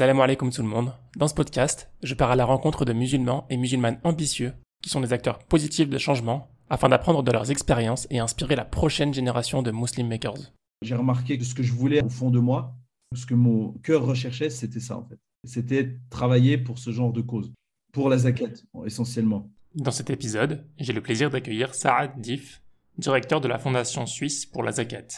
Salam alaikum tout le monde. Dans ce podcast, je pars à la rencontre de musulmans et musulmanes ambitieux qui sont des acteurs positifs de changement afin d'apprendre de leurs expériences et inspirer la prochaine génération de Muslim Makers. J'ai remarqué que ce que je voulais au fond de moi, ce que mon cœur recherchait, c'était ça en fait. C'était travailler pour ce genre de cause, pour la zakat essentiellement. Dans cet épisode, j'ai le plaisir d'accueillir Saad Dif, directeur de la Fondation suisse pour la zakat.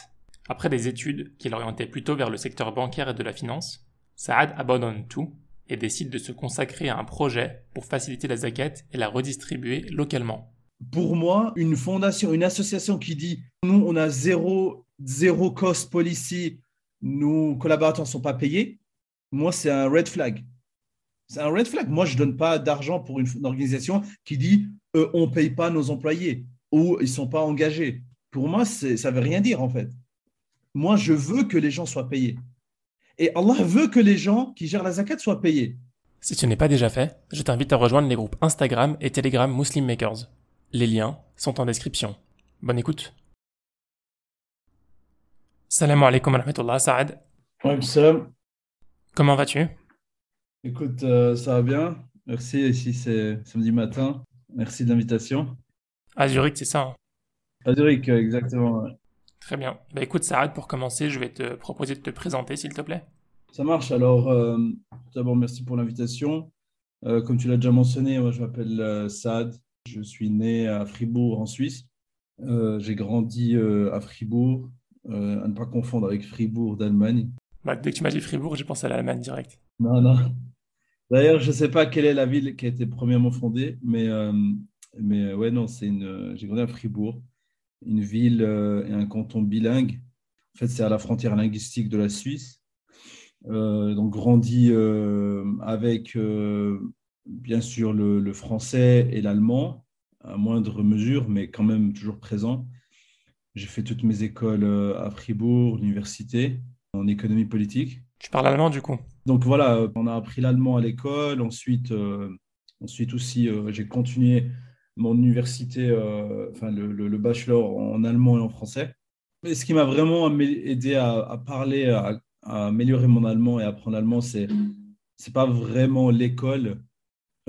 Après des études qu'il orientait plutôt vers le secteur bancaire et de la finance, Saad abandonne tout et décide de se consacrer à un projet pour faciliter la zakat et la redistribuer localement. Pour moi, une fondation, une association qui dit nous, on a zéro, zéro cost policy, nos collaborateurs ne sont pas payés, moi, c'est un red flag. C'est un red flag. Moi, je ne donne pas d'argent pour une, organisation qui dit on ne paye pas nos employés ou ils ne sont pas engagés. Pour moi, ça ne veut rien dire en fait. Moi, je veux que les gens soient payés. Et Allah veut que les gens qui gèrent la zakat soient payés. Si ce n'est pas déjà fait, je t'invite à rejoindre les groupes Instagram et Telegram Muslim Makers. Les liens sont en description. Bonne écoute. Salam alaikum wa rahmatullah, Saad. salam. Comment vas-tu? Écoute, euh, ça va bien. Merci. Ici, c'est samedi matin. Merci de l'invitation. À Zurich, c'est ça hein? À Zurich, exactement. Très bien. Bah, écoute, Saad, pour commencer, je vais te proposer de te présenter, s'il te plaît. Ça marche. Alors, euh, d'abord, merci pour l'invitation. Euh, comme tu l'as déjà mentionné, moi, je m'appelle euh, Saad. Je suis né à Fribourg, en Suisse. J'ai grandi à Fribourg, à ne pas confondre avec Fribourg d'Allemagne. Bah, dès que tu m'as dit Fribourg, j'ai pensé à l'Allemagne direct. Non, non. D'ailleurs, je ne sais pas quelle est la ville qui a été premièrement fondée, mais, mais ouais, non, c'est une. J'ai grandi à Fribourg une ville euh, et un canton bilingue. En fait, c'est à la frontière linguistique de la Suisse. Euh, donc, grandi euh, avec, bien sûr, le, français et l'allemand, à moindre mesure, mais quand même toujours présent. J'ai fait toutes mes écoles à Fribourg, l'université, en économie politique. Tu parles allemand du coup? Donc voilà, on a appris l'allemand à l'école. Ensuite, ensuite aussi, j'ai continué mon université, euh, enfin le, bachelor en allemand et en français. Mais ce qui m'a vraiment aidé à, parler, à, améliorer mon allemand et apprendre l'allemand, c'est c'est pas vraiment l'école.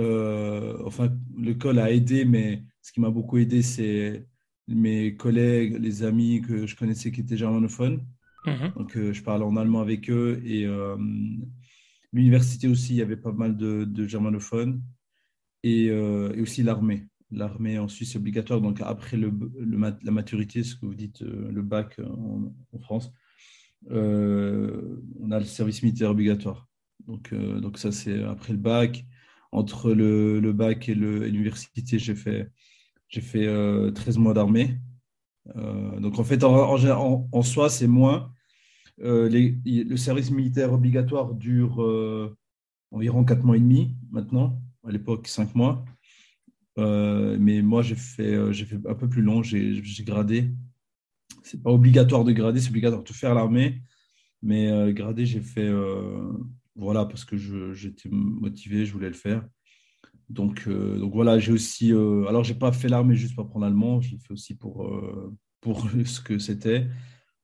Euh, enfin, l'école a aidé, mais ce qui m'a beaucoup aidé, c'est mes collègues, les amis que je connaissais qui étaient germanophones. Mhm. Donc, euh, je parlais en allemand avec eux et l'université aussi, il y avait pas mal de, germanophones et, et aussi l'armée l'armée en Suisse est obligatoire. Donc après la maturité, ce que vous dites, euh, le bac en, France, euh, on a le service militaire obligatoire. Donc, euh, ça, c'est après le bac. Entre le, bac et l'université, j'ai fait, j'ai fait 13 mois d'armée. donc en fait, en, soi, c'est moins. Le service militaire obligatoire dure environ 4 mois et demi maintenant, à l'époque 5 mois. Euh, mais moi, j'ai fait, euh, j'ai fait un peu plus long, j'ai, gradé. C'est pas obligatoire de grader, c'est obligatoire de faire l'armée. Mais euh, grader, j'ai fait, voilà, parce que j'étais motivé, je voulais le faire. Donc, donc voilà, j'ai aussi. alors, j'ai pas fait l'armée juste pour apprendre l'allemand, je l'ai fait aussi pour, pour ce que c'était.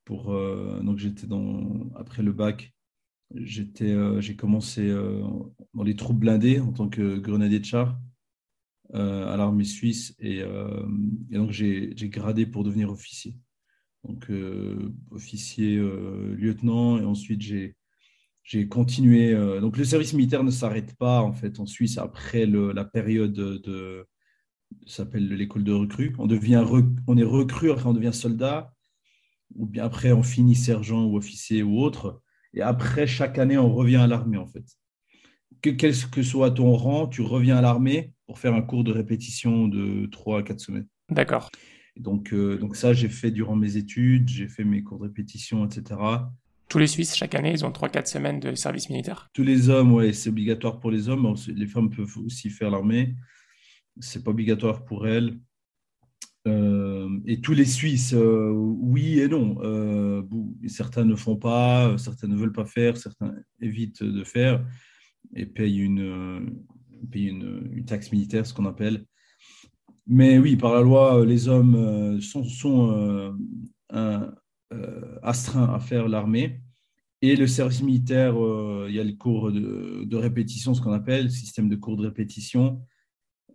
Donc, j'étais dans, après le bac, j'ai commencé dans les troupes blindées en tant que grenadier de char. Euh, à l'armée suisse et, euh, donc j'ai gradé pour devenir officier. Donc euh, officier lieutenant et ensuite j'ai continué. donc le service militaire ne s'arrête pas en fait en Suisse après la période de s'appelle l'école de recrue. On devient on est recrue après on devient soldat ou bien après on finit sergent ou officier ou autre et après chaque année on revient à l'armée en fait. Que, quel que soit ton rang, tu reviens à l'armée pour faire un cours de répétition de 3 à 4 semaines. D'accord. Donc, euh, donc ça, j'ai fait durant mes études, j'ai fait mes cours de répétition, etc. Tous les Suisses, chaque année, ils ont 3-4 semaines de service militaire Tous les hommes, oui, c'est obligatoire pour les hommes. Les femmes peuvent aussi faire l'armée. C'est pas obligatoire pour elles. Euh, et tous les Suisses, euh, oui et non. certains ne font pas, certains ne veulent pas faire, certains évitent de faire et payent une, payer une, taxe militaire, ce qu'on appelle. Mais oui, par la loi, les hommes euh, sont, euh, astreints à faire l'armée. Et le service militaire, euh, il y a le cours de, répétition, ce qu'on appelle, système de cours de répétition,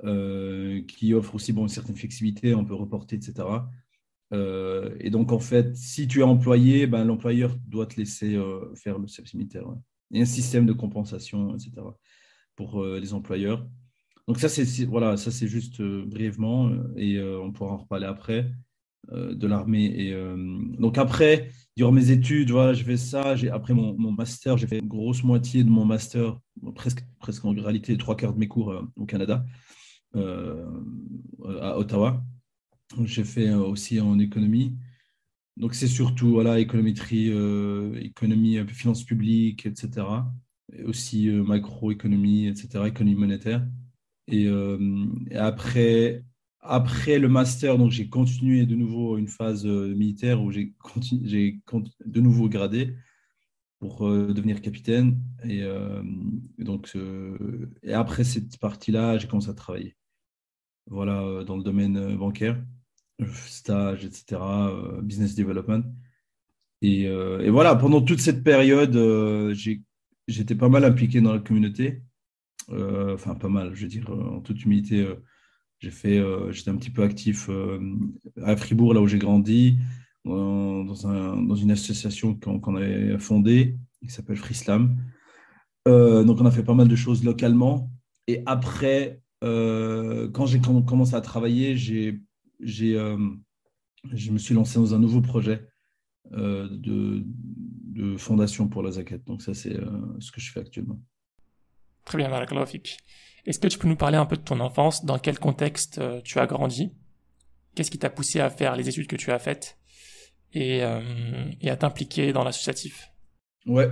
euh, qui offre aussi bon, une certaine flexibilité, on peut reporter, etc. Euh, et donc, en fait, si tu es employé, ben, l'employeur doit te laisser faire le service militaire. Il un système de compensation, etc. pour les employeurs. Donc ça, c'est voilà, juste brièvement, et on pourra en reparler après. Euh, de l'armée. Et euh, donc après, durant mes études, voilà, je fais ça. Après mon, master, j'ai fait une grosse moitié de mon master, presque, presque en réalité trois quarts de mes cours euh, au Canada, à Ottawa. J'ai fait aussi en économie. Donc c'est surtout voilà, économétrie, économie, finance publique, etc. Et aussi macroéconomie, etc., économie monétaire. Et, et après, après le master, donc j'ai continué de nouveau une phase euh, militaire où j'ai de nouveau gradé pour euh, devenir capitaine. Et, euh, donc, et après cette partie-là, j'ai commencé à travailler. Voilà, dans le domaine bancaire, stage, etc., business development. Et, et, voilà, pendant toute cette période, j'étais pas mal impliqué dans la communauté. enfin, pas mal, je veux dire, en toute humilité j'ai fait, euh, j'étais un petit peu actif euh, à Fribourg, là où j'ai grandi, dans, un, dans, une association qu'on avait fondée, qui s'appelle Frislam. Euh, donc, on a fait pas mal de choses localement. Et après, quand j'ai commencé à travailler, j'ai, j'ai, je me suis lancé dans un nouveau projet de, de, fondation pour la Zakat. Donc, ça, c'est ce que je fais actuellement. Très bien, Fik. Est-ce que tu peux nous parler un peu de ton enfance? Dans quel contexte euh, tu as grandi? Qu'est-ce qui t'a poussé à faire les études que tu as faites? Et, euh, à t'impliquer dans l'associatif? Ouais,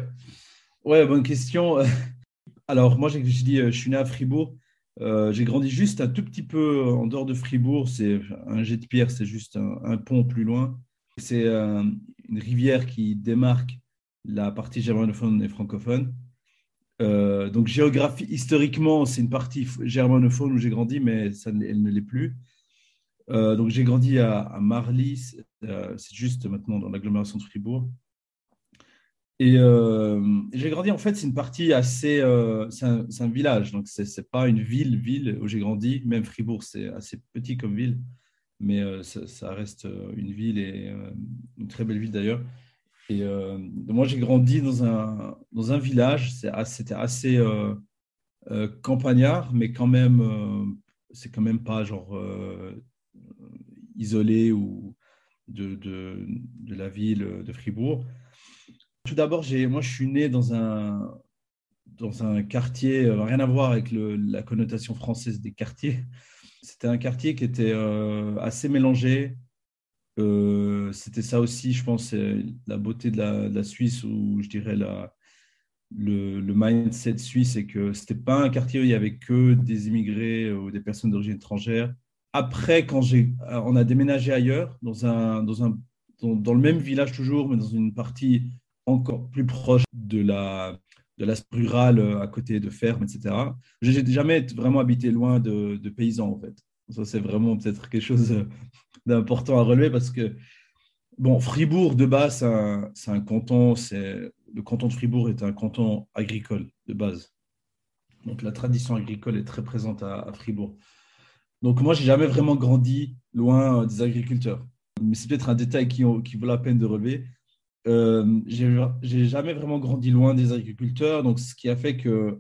ouais, bonne question. Alors moi, j'ai dit, euh, je suis né à Fribourg. J'ai grandi juste un tout petit peu en dehors de Fribourg. C'est un jet de pierre, c'est juste un, pont plus loin. C'est une rivière qui démarque la partie germanophone et francophone. Euh, donc, géographie, historiquement, c'est une partie germanophone où j'ai grandi, mais elle ne l'est plus. Euh, donc, j'ai grandi à, Marly, euh, c'est juste maintenant dans l'agglomération de Fribourg. Et j'ai grandi, en fait, c'est une partie assez. c'est un, village, donc ce n'est pas une ville, ville où j'ai grandi. Même Fribourg, c'est assez petit comme ville, mais ça, ça, reste une ville et une très belle ville d'ailleurs. Et euh, moi, j'ai grandi dans un, dans un village, c'était assez euh, euh, campagnard, mais quand même, c'est quand même pas genre isolé ou de, de, la ville de Fribourg. Tout d'abord, moi, je suis né dans un, dans un quartier, rien à voir avec le, la connotation française des quartiers. C'était un quartier qui était assez mélangé, euh, c'était ça aussi, je pense, la beauté de la, Suisse, ou je dirais la, le, mindset suisse, c'est que ce n'était pas un quartier où il n'y avait que des immigrés ou des personnes d'origine étrangère. Après, quand on a déménagé ailleurs, dans, un, dans, un, dans, le même village toujours, mais dans une partie encore plus proche de la, de l'aspect rural à côté de fermes, etc. Je n'ai jamais vraiment habité loin de, paysans, en fait. Ça, c'est vraiment peut-être quelque chose d'important à relever parce que, bon, Fribourg, de base, c'est un, canton, le canton de Fribourg est un canton agricole de base. Donc, la tradition agricole est très présente à, Fribourg. Donc, moi, j'ai jamais vraiment grandi loin des agriculteurs. Mais c'est peut-être un détail qui, vaut la peine de relever. Euh, j'ai jamais vraiment grandi loin des agriculteurs, donc ce qui a fait que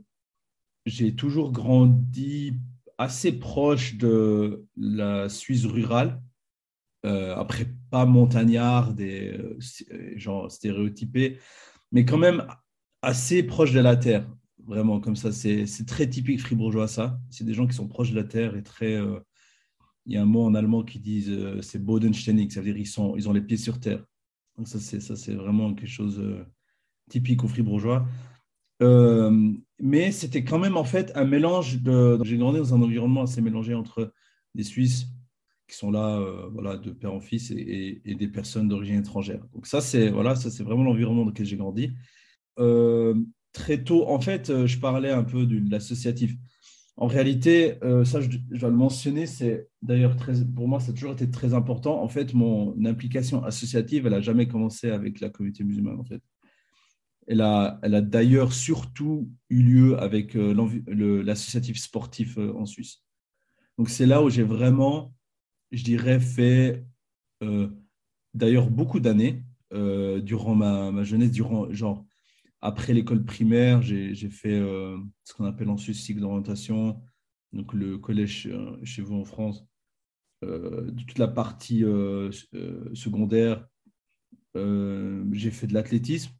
j'ai toujours grandi assez proche de la Suisse rurale. Euh, après, pas montagnard, des euh, genre stéréotypés, mais quand même assez proche de la terre. Vraiment, comme ça, c'est très typique fribourgeois, ça. C'est des gens qui sont proches de la terre et très. Euh, il y a un mot en allemand qui dit c'est Bodenständig, ça veut dire ils, sont, ils ont les pieds sur terre. Donc, ça, c'est vraiment quelque chose typique aux fribourgeois. Euh, mais c'était quand même en fait un mélange. J'ai grandi dans un environnement assez mélangé entre des Suisses qui sont là, euh, voilà, de père en fils, et, des personnes d'origine étrangère. Donc ça, c'est voilà, ça c'est vraiment l'environnement dans lequel j'ai grandi. Euh, très tôt, en fait, je parlais un peu de l'associatif. En réalité, ça, je, dois le mentionner, c'est d'ailleurs très, pour moi, ça a toujours été très important. En fait, mon implication associative, elle n'a jamais commencé avec la communauté musulmane, en fait. Elle a, elle a d'ailleurs surtout eu lieu avec l'associatif sportif en Suisse. Donc c'est là où j'ai vraiment, je dirais, fait d'ailleurs beaucoup d'années durant ma, ma, jeunesse, durant genre après l'école primaire, j'ai fait ce qu'on appelle en Suisse cycle d'orientation, donc le collège chez vous en France, euh, toute la partie euh, euh, secondaire, j'ai fait de l'athlétisme.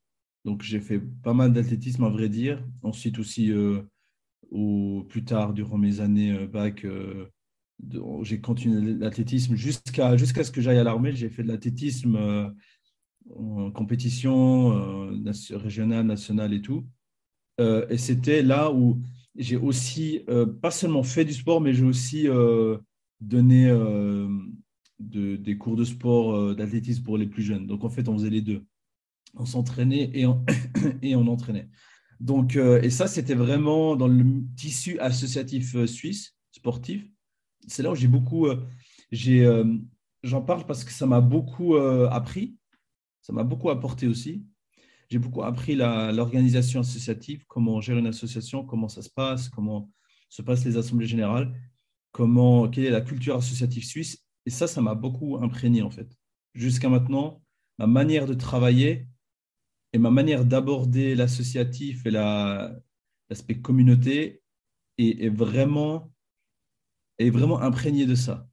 Donc, j'ai fait pas mal d'athlétisme, à vrai dire. Ensuite, aussi, au, plus tard, durant mes années bac, j'ai continué l'athlétisme jusqu'à jusqu'à ce que j'aille à l'armée. J'ai fait de l'athlétisme en compétition régionale, nationale et tout. et c'était là où j'ai aussi, pas seulement fait du sport, mais j'ai aussi euh, des cours de sport, euh, d'athlétisme pour les plus jeunes. Donc en fait, on faisait les deux. On s'entraînait et on, entraînait. Donc, euh, et ça, c'était vraiment dans le tissu associatif suisse, sportif. C'est là où j'ai beaucoup, j'en parle parce que ça m'a beaucoup appris, ça m'a beaucoup apporté aussi. J'ai beaucoup appris l'organisation associative, comment gérer une association, comment ça se passe, comment se passent les assemblées générales comment, quelle est la culture associative suisse. Et ça, ça m'a beaucoup imprégné en fait. Jusqu'à maintenant, ma manière de travailler et ma manière d'aborder l'associatif et l'aspect communauté est, vraiment, est vraiment imprégné de ça,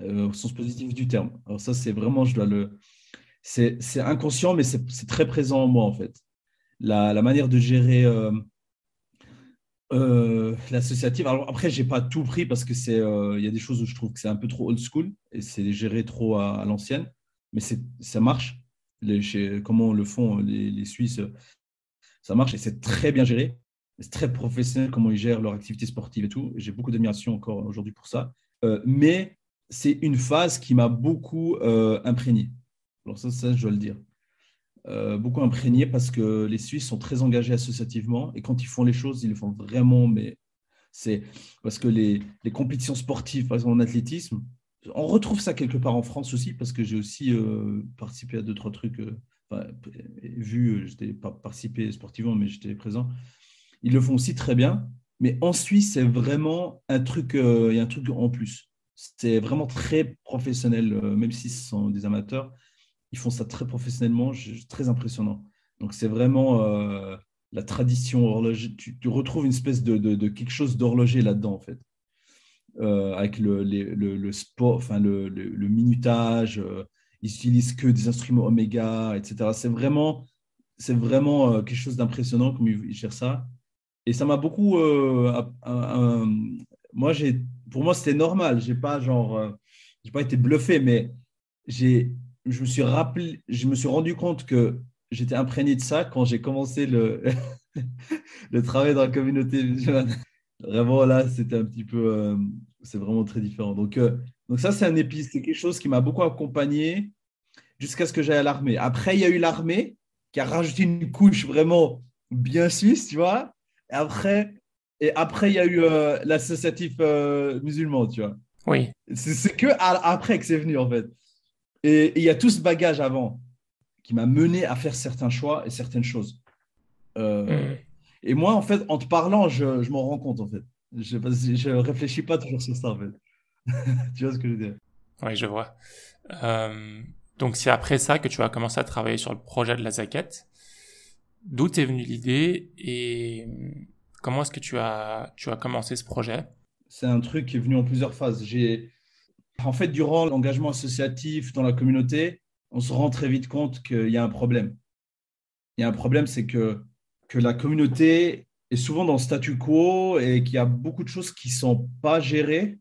euh, au sens positif du terme. Alors ça, c'est vraiment, je dois le... C'est inconscient, mais c'est très présent en moi en fait. La, manière de gérer... Euh, euh, l'associative. Alors après, j'ai pas tout pris parce que c'est, euh, y a des choses où je trouve que c'est un peu trop old school et c'est géré trop à, l'ancienne, mais ça marche. Comment le font les, les, Suisses, ça marche et c'est très bien géré. C'est très professionnel comment ils gèrent leur activité sportive et tout. J'ai beaucoup d'admiration encore aujourd'hui pour ça. Euh, mais c'est une phase qui m'a beaucoup imprégné. Alors ça, je dois le dire. Euh, beaucoup imprégné parce que les Suisses sont très engagés associativement et quand ils font les choses, ils le font vraiment. Mais c'est parce que les, compétitions sportives, par exemple en athlétisme, on retrouve ça quelque part en France aussi parce que j'ai aussi euh, participé à deux trois trucs, euh, vu, j'étais pas participé sportivement, mais j'étais présent. Ils le font aussi très bien. Mais en Suisse, c'est vraiment un truc, il y a un truc en plus. C'est vraiment très professionnel, même si ce sont des amateurs ils font ça très professionnellement, très impressionnant. Donc c'est vraiment euh, la tradition horloger. Tu, retrouves une espèce de, quelque chose d'horloger là-dedans en fait, euh, avec le, sport, enfin le, minutage. Euh, ils utilisent que des instruments Omega, etc. C'est vraiment, c'est vraiment quelque chose d'impressionnant comme ils, gèrent ça. Et ça m'a beaucoup. moi, j'ai, pour moi, c'était normal. J'ai pas genre, j'ai pas été bluffé, mais j'ai je me suis rappelé, je me suis rendu compte que j'étais imprégné de ça quand j'ai commencé le, le travail dans la communauté Vraiment, là, c'était un petit peu, euh, c'est vraiment très différent. Donc, euh, donc ça, c'est un épice, c'est quelque chose qui m'a beaucoup accompagné jusqu'à ce que j'aille à l'armée. Après, il y a eu l'armée qui a rajouté une couche vraiment bien suisse, tu vois. Et après, et après il y a eu euh, l'associatif musulman, tu vois. Oui. C'est que après que c'est venu, en fait. Et il y a tout ce bagage avant qui m'a mené à faire certains choix et certaines choses. Euh, mm. Et moi, en fait, en te parlant, je, je m'en rends compte, en fait. Je ne réfléchis pas toujours sur ça, en fait. tu vois ce que je veux dire? Oui, je vois. Euh, donc, c'est après ça que tu as commencé à travailler sur le projet de la zaquette. D'où t'es venue l'idée et comment est-ce que tu as, tu as commencé ce projet? C'est un truc qui est venu en plusieurs phases. J'ai en fait, durant l'engagement associatif dans la communauté, on se rend très vite compte qu'il y a un problème. Il y a un problème, c'est que, la communauté est souvent dans le statu quo et qu'il y a beaucoup de choses qui ne sont pas gérées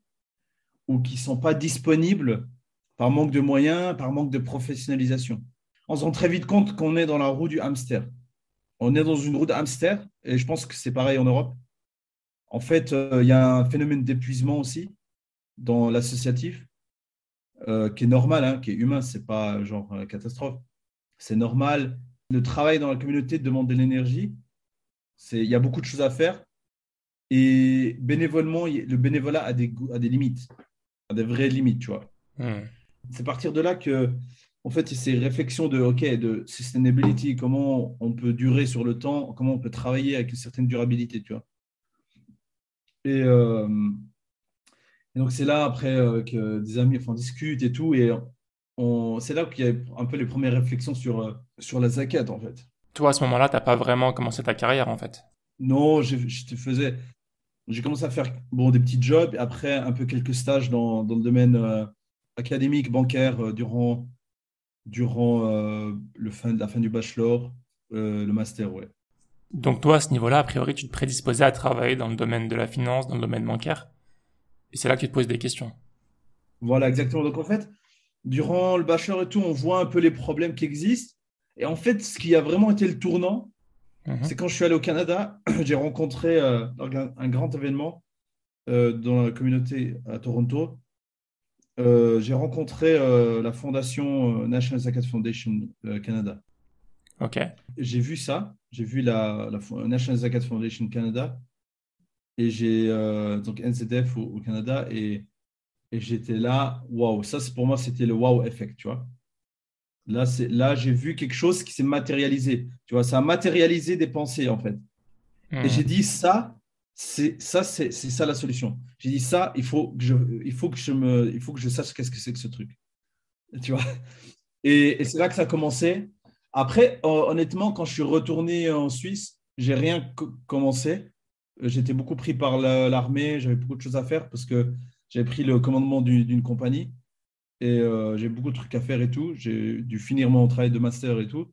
ou qui ne sont pas disponibles par manque de moyens, par manque de professionnalisation. On se rend très vite compte qu'on est dans la roue du hamster. On est dans une roue de hamster et je pense que c'est pareil en Europe. En fait, euh, il y a un phénomène d'épuisement aussi dans l'associatif, euh, qui est normal, hein, qui est humain, c'est pas genre euh, catastrophe. C'est normal. Le travail dans la communauté demande de l'énergie. Il y a beaucoup de choses à faire. Et bénévolement, le bénévolat a des, a des limites, a des vraies limites, tu vois. Hmm. C'est à partir de là que en fait, ces réflexions de, OK, de sustainability, comment on peut durer sur le temps, comment on peut travailler avec une certaine durabilité, tu vois. Et, euh, donc, c'est là, après, euh, que des amis enfin, discutent et tout, et c'est là qu'il y a un peu les premières réflexions sur, euh, sur la zakat, en fait. Toi, à ce moment-là, tu n'as pas vraiment commencé ta carrière, en fait Non, je, te faisais... J'ai commencé à faire bon, des petits jobs, et après, un peu quelques stages dans, dans le domaine académique, bancaire, durant durant euh, le fin, la fin du bachelor, euh, le master, ouais. Donc toi, à ce niveau-là, a priori, tu te prédisposais à travailler dans le domaine de la finance, dans le domaine bancaire? Et c'est là que tu te poses des questions. Voilà, exactement. Donc en fait, durant le bachelor et tout, on voit un peu les problèmes qui existent. Et en fait, ce qui a vraiment été le tournant, mhm. c'est quand je suis allé au Canada, j'ai rencontré euh, un, grand événement dans la communauté à Toronto. Euh, j'ai rencontré euh, la fondation euh, National Zakat Foundation Canada. Ok. J'ai vu ça, j'ai vu la, National Zakat Foundation Canada et j'ai donc NZF au, Canada et, et j'étais là, waouh, ça pour moi c'était le wow effect, tu vois. Là, là j'ai vu quelque chose qui s'est matérialisé, tu vois, ça a matérialisé des pensées en fait. Et hmm. j'ai dit ça, c'est ça, c'est ça la solution. J'ai dit ça, il faut que je, il faut que je me, il faut que je sache qu'est-ce que c'est que ce truc. Tu vois. Et, c'est là que ça a commencé. Après, honnêtement, quand je suis retourné en Suisse, j'ai rien commencé. J'étais beaucoup pris par l'armée, j'avais beaucoup de choses à faire parce que j'avais pris le commandement d'une compagnie et euh, j'ai beaucoup de trucs à faire et tout. J'ai dû finir mon travail de master et tout.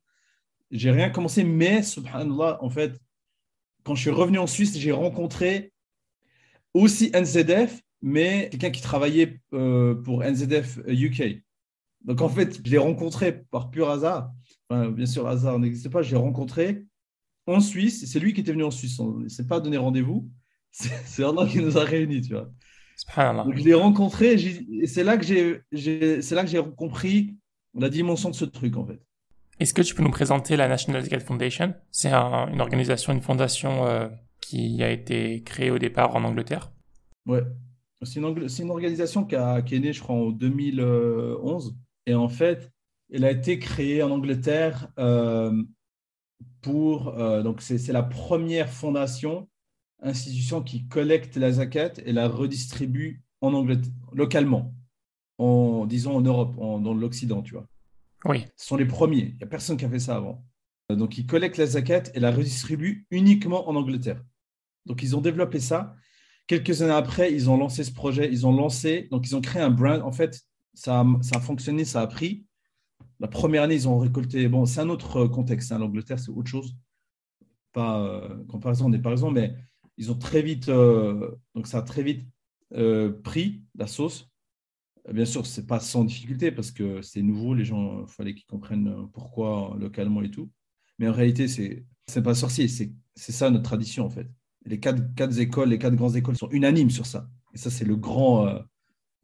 J'ai rien commencé, mais subhanallah, en fait, quand je suis revenu en Suisse, j'ai rencontré aussi NZF, mais quelqu'un qui travaillait euh, pour NZF UK. Donc en fait, je l'ai rencontré par pur hasard. bien sûr, hasard n'existe pas. J'ai rencontré en Suisse. C'est lui qui était venu en Suisse. On ne s'est pas donné rendez-vous. C'est un qui nous a réunis, tu vois. Donc je l'ai rencontré et c'est là que j'ai, compris la dimension de ce truc en fait. Est-ce que tu peux nous présenter la National Zakat Foundation? C'est une organisation, une fondation euh, qui a été créée au départ en Angleterre. Ouais, c'est une, une, organisation qui, a, qui, est née, je crois, en 2011. Et en fait, elle a été créée en Angleterre euh, pour. Euh, donc, c'est la première fondation, institution qui collecte la zakat et la redistribue en Angleterre, localement, en, disons en Europe, dans l'Occident, tu vois. Oui. Ce sont les premiers. Il n'y a personne qui a fait ça avant. Euh, donc, ils collectent la zakat et la redistribuent uniquement en Angleterre. Donc, ils ont développé ça. Quelques années après, ils ont lancé ce projet. Ils ont lancé, donc ils ont créé un brand. En fait, ça a, ça a fonctionné, ça a pris. La première année, ils ont récolté. Bon, c'est un autre contexte. Hein. L'Angleterre, c'est autre chose. Pas euh, comparaison des raison, mais ils ont très vite. Euh, donc, ça a très vite pris la sauce. Bien sûr, ce n'est pas sans difficulté parce que c'est nouveau, les gens, il fallait qu'ils comprennent pourquoi localement et tout. Mais en réalité, ce n'est pas sorcier, c'est ça notre tradition en fait. Les quatre, quatre, écoles, les quatre grandes écoles sont unanimes sur ça. Et ça, c'est le grand, euh,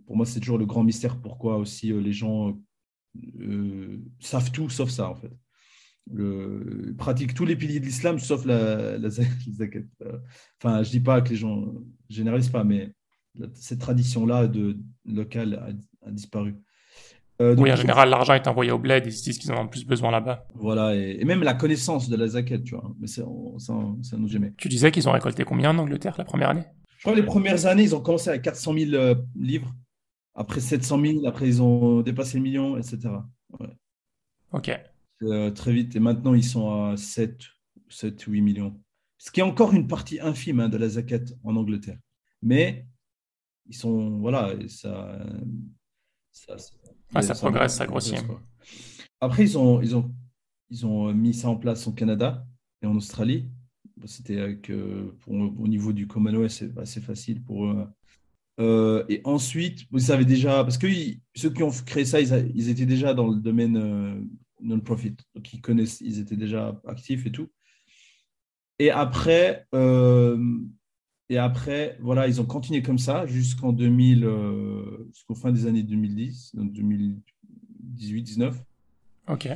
pour moi, c'est toujours le grand mystère pourquoi aussi euh, les gens euh, savent tout sauf ça en fait. Le, pratiquent tous les piliers de l'islam sauf la, la, zakat. Enfin, je dis pas que les gens généralisent pas, mais cette tradition-là de local a, disparu. Euh, oui, en général, l'argent est envoyé au bled, ils se disent qu'ils en ont plus besoin là-bas. Voilà, et, même la connaissance de la zakat, tu vois, mais ça, ça, nous jamais. Tu disais qu'ils ont récolté combien en Angleterre la première année? Je crois que les premières années, ils ont commencé à 400 000 euh, livres, après 700 000, après ils ont dépassé le million, etc. Ok. Euh, très vite, et maintenant ils sont à 7, 7 8 millions. Ce qui est encore une partie infime hein, de la zakat en Angleterre. Mais ils sont voilà ça ça, ça, progresse ça grossit après ils ont ils ont ils ont mis ça en place au Canada et en Australie c'était avec au niveau du Commonwealth c'est assez facile pour eux euh, et ensuite vous savez déjà parce que ceux qui ont créé ça ils, étaient déjà dans le domaine euh, non-profit donc ils connaissent ils étaient déjà actifs et tout et après euh, et après, voilà, ils ont continué comme ça jusqu'en 2000, euh, jusqu'au fin des années 2010, donc 2018-19. OK.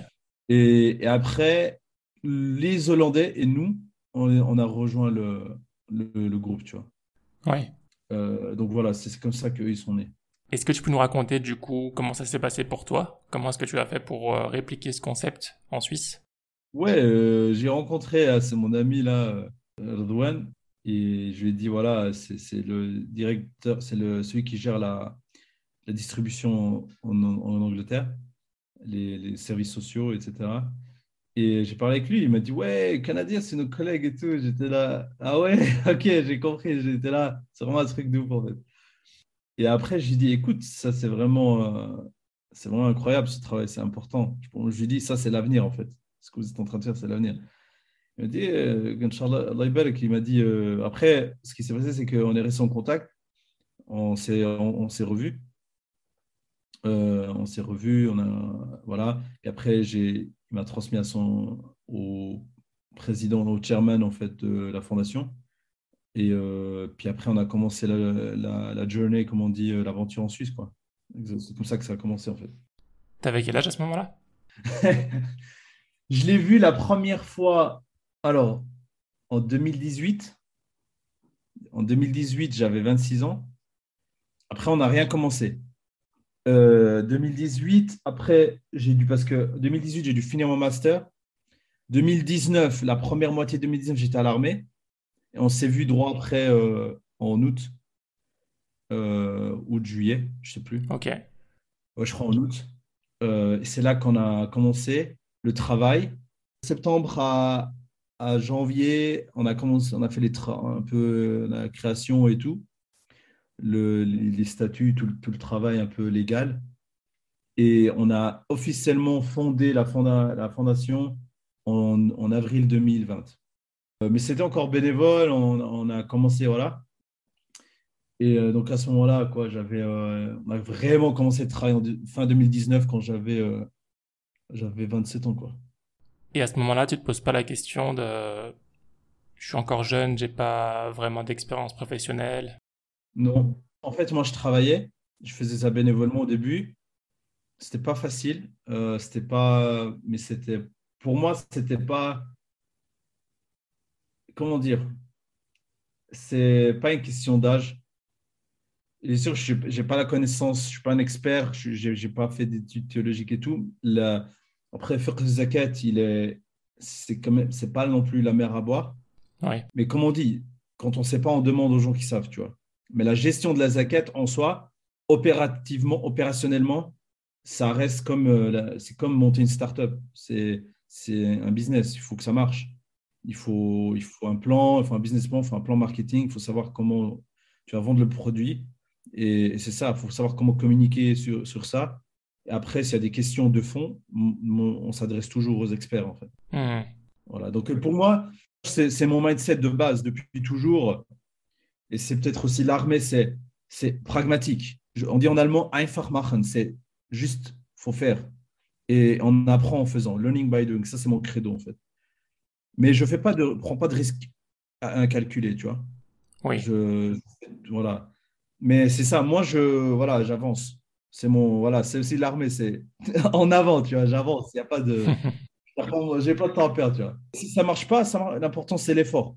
Et, après, les Hollandais et nous, on, a rejoint le, le, groupe, tu vois. Oui. Euh, donc voilà, c'est comme ça qu'ils sont nés. Est-ce que tu peux nous raconter du coup comment ça s'est passé pour toi? Comment est-ce que tu as fait pour euh, répliquer ce concept en Suisse? Ouais, euh, j'ai rencontré, c'est mon ami là, Redouane, et je lui ai dit voilà, c'est le directeur, c'est celui qui gère la, la distribution en, en Angleterre, les, les, services sociaux, etc. Et j'ai parlé avec lui, il m'a dit Ouais, Canadien, c'est nos collègues et tout. J'étais là, Ah ouais, ok, j'ai compris. J'étais là, c'est vraiment un truc de ouf en fait. Et après, j'ai dit Écoute, ça c'est vraiment, euh, vraiment incroyable ce travail, c'est important. Je lui dit Ça c'est l'avenir en fait. Ce que vous êtes en train de faire, c'est l'avenir. Il m'a dit euh, il m'a dit euh, Après, ce qui s'est passé, c'est qu'on est resté en contact, on s'est on, on revus. Euh, on s'est revus, on a, voilà. Et après, j'ai il m'a transmis à son, au président, au chairman en fait, de la fondation. Et euh, puis après, on a commencé la, la, journée, comme on dit, euh, l'aventure en Suisse. quoi. C'est comme ça que ça a commencé en fait. T'avais quel âge à ce moment-là? Je l'ai vu la première fois, alors, en 2018. En 2018, j'avais 26 ans. Après, on n'a rien commencé. 2018, euh, après, j'ai dû, parce que 2018, j'ai dû finir mon master. 2019, la première moitié de 2019, j'étais à l'armée. Et on s'est vu droit après euh, en août, euh, août, juillet, je sais plus. Ok. je crois en août. et c'est là qu'on a commencé le travail. Septembre à, à janvier, on a commencé, on a fait les un peu la création et tout le, les statuts, tout, le travail un peu légal. Et on a officiellement fondé la, fondation en, en, avril 2020. Euh, mais c'était encore bénévole, on, a commencé, voilà. Et euh, donc à ce moment-là, quoi, j'avais, euh, on a vraiment commencé à travailler en fin 2019 quand j'avais, j'avais 27 ans, quoi. Et à ce moment-là, tu te poses pas la question de, je suis encore jeune, j'ai pas vraiment d'expérience professionnelle. Non. En fait, moi, je travaillais. Je faisais ça bénévolement au début. C'était pas facile. Euh, c'était pas. Mais c'était. Pour moi, c'était pas. Comment dire C'est pas une question d'âge. Bien sûr, je n'ai pas la connaissance, je ne suis pas un expert, je n'ai pas fait d'études théologiques et tout. La, après, faire zakat, il est, c'est quand même, c'est pas non plus la mer à boire. Mais comme on dit, quand on ne sait pas, on demande aux gens qui savent, tu vois. Mais la gestion de la zakat en soi, opérativement, opérationnellement, ça reste comme, euh, c'est comme monter une start-up. C'est, c'est un business, il faut que ça marche. Il faut, il faut un plan, il faut un business plan, il faut un plan marketing, il faut savoir comment tu vas vendre le produit. Et, c'est ça, il faut savoir comment communiquer sur, sur ça. Et après, s'il y a des questions de fond, on, s'adresse toujours aux experts, en fait. Mmh. Voilà. Donc, pour moi, c'est, c'est mon mindset de base depuis toujours et c'est peut-être aussi l'armée, c'est, c'est pragmatique. On dit en allemand einfach machen, c'est juste, faut faire. Et on apprend en faisant, learning by doing. Ça, c'est mon credo en fait. Mais je ne pas de, prends pas de risque à incalculé, tu vois. Oui. Je, voilà. Mais c'est ça, moi, je, voilà, j'avance. C'est mon, voilà, c'est aussi l'armée, c'est en avant, tu vois, j'avance. Il n'y a pas de, j'ai pas de temps à perdre, tu vois. Si ça marche pas, ça, l'important c'est l'effort.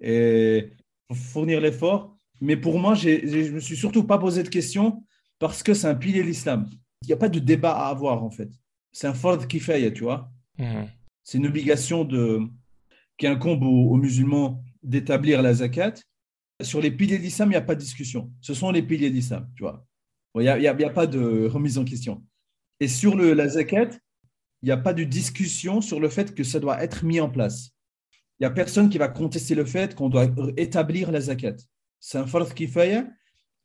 Et fournir l'effort. Mais pour moi, je ne me suis surtout pas posé de questions parce que c'est un pilier de l'islam. Il n'y a pas de débat à avoir, en fait. C'est un fard fait, tu vois. Mhm. C'est une obligation de, qui incombe aux, musulmans d'établir la zakat. Sur les piliers de l'islam, il n'y a pas de discussion. Ce sont les piliers de l'islam, tu vois. Il n'y a, a, pas de remise en question. Et sur le, la zakat, il n'y a pas de discussion sur le fait que ça doit être mis en place il n'y a personne qui va contester le fait qu'on doit établir la zakat. C'est un fard kifaya,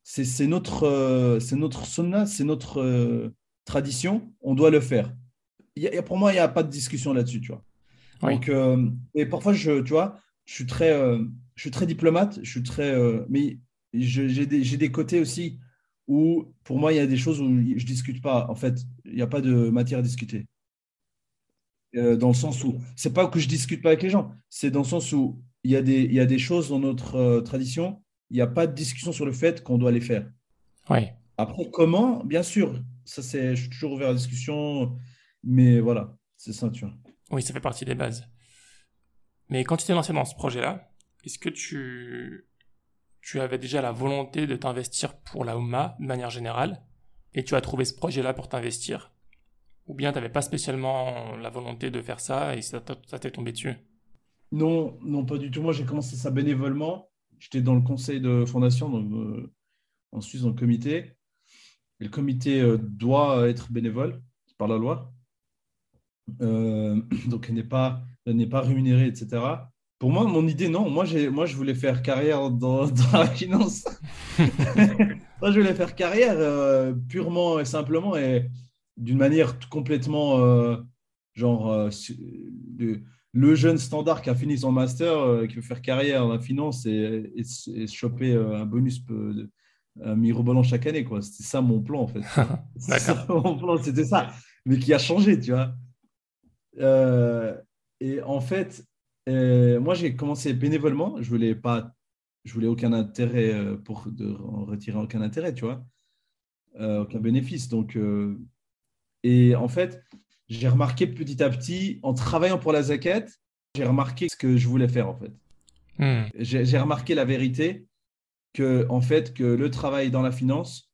c'est notre, euh, c'est notre sunnah, c'est notre euh, tradition, on doit le faire. Y a, pour moi, il n'y a pas de discussion là-dessus, tu vois. Donc, euh, et parfois, je, tu vois, je suis très, je suis très diplomate, je suis très, mais j'ai des, des, côtés aussi où, pour moi, il y a des choses où je discute pas. En fait, il n'y a pas de matière à discuter. Euh, dans le sens où c'est pas que je discute pas avec les gens, c'est dans le sens où il y a des, il y a des choses dans notre euh, tradition, il n'y a pas de discussion sur le fait qu'on doit les faire. Oui. Après, comment? Bien sûr, ça c'est, je suis toujours ouvert à la discussion, mais voilà, c'est ça, tu vois. Oui, ça fait partie des bases. Mais quand tu t'es lancé dans ce projet-là, est-ce que tu, tu avais déjà la volonté de t'investir pour la Oumma de manière générale, et tu as trouvé ce projet-là pour t'investir, ou bien tu n'avais pas spécialement la volonté de faire ça et ça t'est tombé dessus? Non, non, pas du tout. Moi, j'ai commencé ça bénévolement. J'étais dans le conseil de fondation, donc, euh, en Suisse, dans le comité. Et le comité euh, doit être bénévole par la loi. Euh, donc, elle n'est pas, n'est pas rémunérée, etc. Pour moi, mon idée, non. Moi, moi je voulais faire carrière dans, dans la finance. moi, je voulais faire carrière purement et simplement et d'une manière complètement genre le jeune standard qui a fini son master, qui veut faire carrière dans la finance et, et, choper un bonus un mirobolant chaque année. quoi. C'était ça mon plan, en fait. mon plan, c'était ça. Mais qui a changé, tu vois. Euh, et en fait, euh, moi, j'ai commencé bénévolement. Je voulais pas, je voulais aucun intérêt euh, pour de, en retirer aucun intérêt, tu vois, aucun bénéfice. Donc, et en fait, j'ai remarqué petit à petit, en travaillant pour la zaquette, j'ai remarqué ce que je voulais faire, en fait. Hmm. J'ai remarqué la vérité que, en fait, que le travail dans la finance,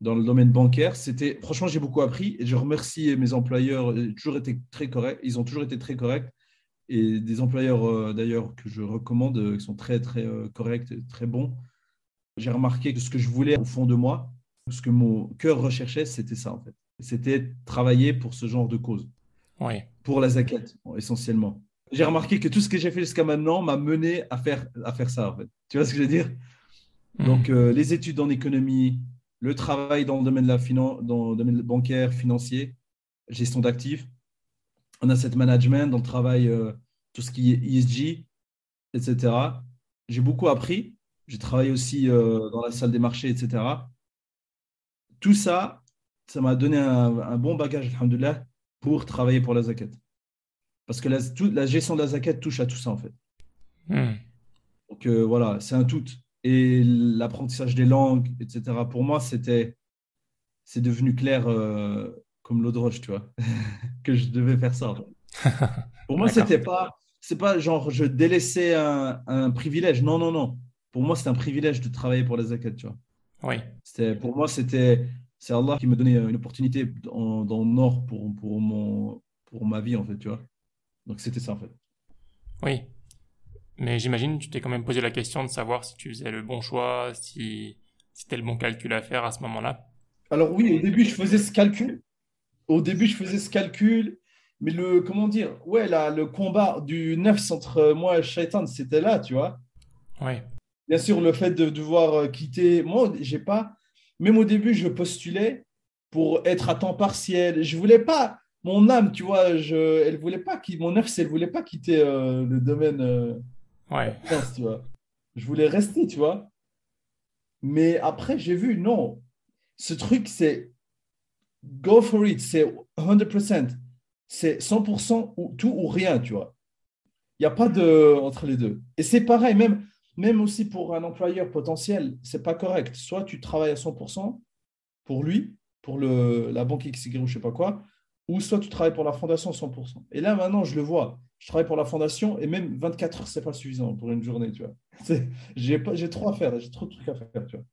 dans le domaine bancaire, c'était franchement, j'ai beaucoup appris et je remercie mes employeurs. Ils, toujours été très corrects, ils ont toujours été très corrects et des employeurs euh, d'ailleurs que je recommande, euh, qui sont très très euh, corrects, très bons. J'ai remarqué que ce que je voulais au fond de moi, ce que mon cœur recherchait, c'était ça en fait. C'était travailler pour ce genre de cause. Oui. Pour la zaquette, essentiellement. J'ai remarqué que tout ce que j'ai fait jusqu'à maintenant m'a mené à faire, à faire ça en fait. Tu vois ce que je veux dire? Mhm. Donc, euh, les études en économie, le travail dans le domaine, de la finance, dans le domaine bancaire, financier, gestion d'actifs, en asset management, dans le travail, euh, tout ce qui est ESG, etc. J'ai beaucoup appris. J'ai travaillé aussi euh, dans la salle des marchés, etc. Tout ça, ça m'a donné un, bon bagage, alhamdoulilah, pour travailler pour la zakat. Parce que la, la, gestion de la zakat touche à tout ça, en fait. Mhm. Donc voilà, c'est un tout et l'apprentissage des langues, etc. Pour moi, c'était, c'est devenu clair euh, comme l'eau de roche, tu vois, que je devais faire ça. Pour moi, c'était pas, c'est pas genre je délaissais un, un, privilège. Non, non, non. Pour moi, c'est un privilège de travailler pour les zakat, tu vois. Oui. Pour moi, c'était, c'est Allah qui me donnait une opportunité dans, dans le Nord pour, pour, mon, pour ma vie, en fait, tu vois. Donc, c'était ça, en fait. Oui. Mais j'imagine tu t'es quand même posé la question de savoir si tu faisais le bon choix, si c'était le bon calcul à faire à ce moment-là. Alors oui, au début, je faisais ce calcul. Au début, je faisais ce calcul. Mais le, comment dire, ouais, là, le combat du neuf entre moi et Shaitan, c'était là, tu vois. Oui. Bien sûr, le fait de devoir euh, quitter. Moi, j'ai pas. Même au début, je postulais pour être à temps partiel. Je voulais pas. Mon âme, tu vois, je, elle voulait pas. Mon neuf, elle voulait pas quitter euh, le domaine. Euh, Ouais. tu vois. Je voulais rester, tu vois. Mais après, j'ai vu, non. Ce truc, c'est go for it. C'est 100%. C'est 100% ou tout ou rien, tu vois. Il n'y a pas de entre les deux. Et c'est pareil, même, même aussi pour un employeur potentiel, c'est pas correct. Soit tu travailles à 100% pour lui, pour le, la banque XY ou je sais pas quoi, ou soit tu travailles pour la fondation 100%. Et là, maintenant, je le vois je travaille pour la fondation et même 24 heures, c'est pas suffisant pour une journée, tu vois. J'ai, j'ai trop à faire, j'ai trop de trucs à faire, tu vois.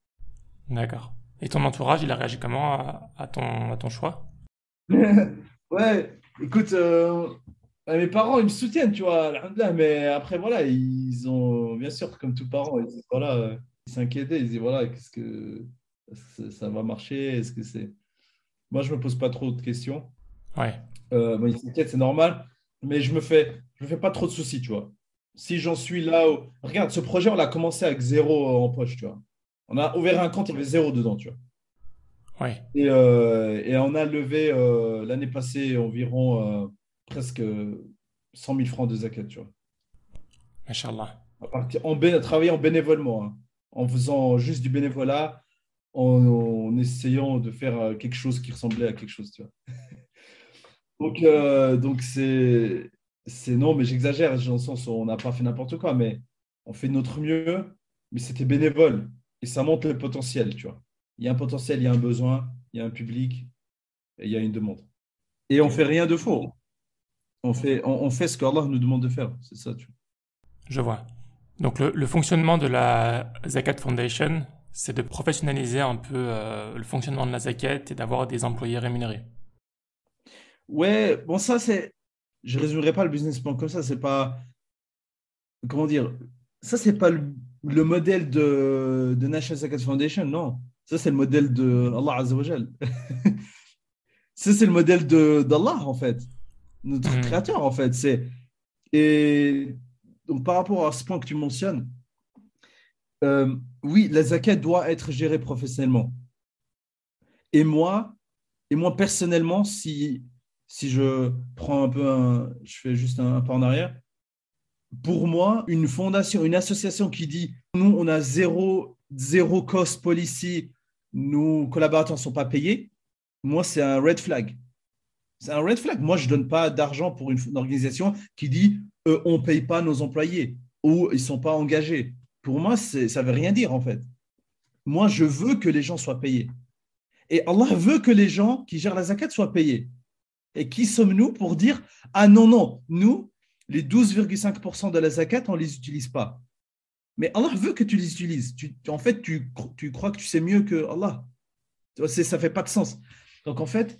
D'accord. Et ton entourage, il a réagi comment à, ton, à ton choix? Ouais, écoute, euh, mes parents, ils me soutiennent, tu vois, mais après, voilà, ils ont, bien sûr, comme tous parents, ils, voilà, ils s'inquiétaient, ils disaient, voilà, qu'est-ce que ça va marcher Est-ce que c'est. Moi, je me pose pas trop de questions. Ouais. Euh, ils s'inquiètent, c'est normal mais je me fais, je me fais pas trop de soucis, tu vois. Si j'en suis là, regarde, ce projet, on l'a commencé avec zéro en poche, tu vois. On a ouvert un compte, il y avait zéro dedans, tu vois. Ouais. Et, euh, et on a levé euh, l'année passée environ euh, presque 100 000 francs de zakat, tu vois. En travaillant bénévolement, hein. en faisant juste du bénévolat, en, en, essayant de faire quelque chose qui ressemblait à quelque chose, tu vois. Donc, euh, donc c'est, c'est non, mais j'exagère, dans le sens où on n'a pas fait n'importe quoi, mais on fait notre mieux, mais c'était bénévole. Et ça montre le potentiel, tu vois. Il y a un potentiel, il y a un besoin, il y a un public, et il y a une demande. Et on fait rien de faux. On fait, on, fait ce qu'Allah nous demande de faire. C'est ça, tu vois. Je vois. Donc le, fonctionnement de la Zakat Foundation, c'est de professionnaliser un peu euh, le fonctionnement de la Zakat et d'avoir des employés rémunérés. Ouais, bon ça c'est, je résumerai pas le business plan comme ça, c'est pas, comment dire, ça c'est pas le, modèle de, de National Zakat Foundation, non. Ça c'est le modèle de Allah Azzawajal. ça c'est le modèle d'Allah en fait, notre mm. créateur en fait. C'est et donc, par rapport à ce point que tu mentionnes, euh, oui, la zakat doit être gérée professionnellement. Et moi, et moi personnellement, si, si je prends un peu un, je fais juste un, pas en arrière, pour moi, une fondation, une association qui dit nous, on a zéro, zéro cost policy, nos collaborateurs ne sont pas payés, moi, c'est un red flag. C'est un red flag. Moi, je ne donne pas d'argent pour une, organisation qui dit euh, on ne paye pas nos employés ou ils ne sont pas engagés. Pour moi, ça ne veut rien dire en fait. Moi, je veux que les gens soient payés. Et Allah veut que les gens qui gèrent la zakat soient payés. Et qui sommes-nous pour dire Ah non, non, nous, les 12,5% de la zakat, on ne les utilise pas. Mais Allah veut que tu les utilises. en fait, tu, crois que tu sais mieux que Allah. Ça ne fait pas de sens. Donc en fait,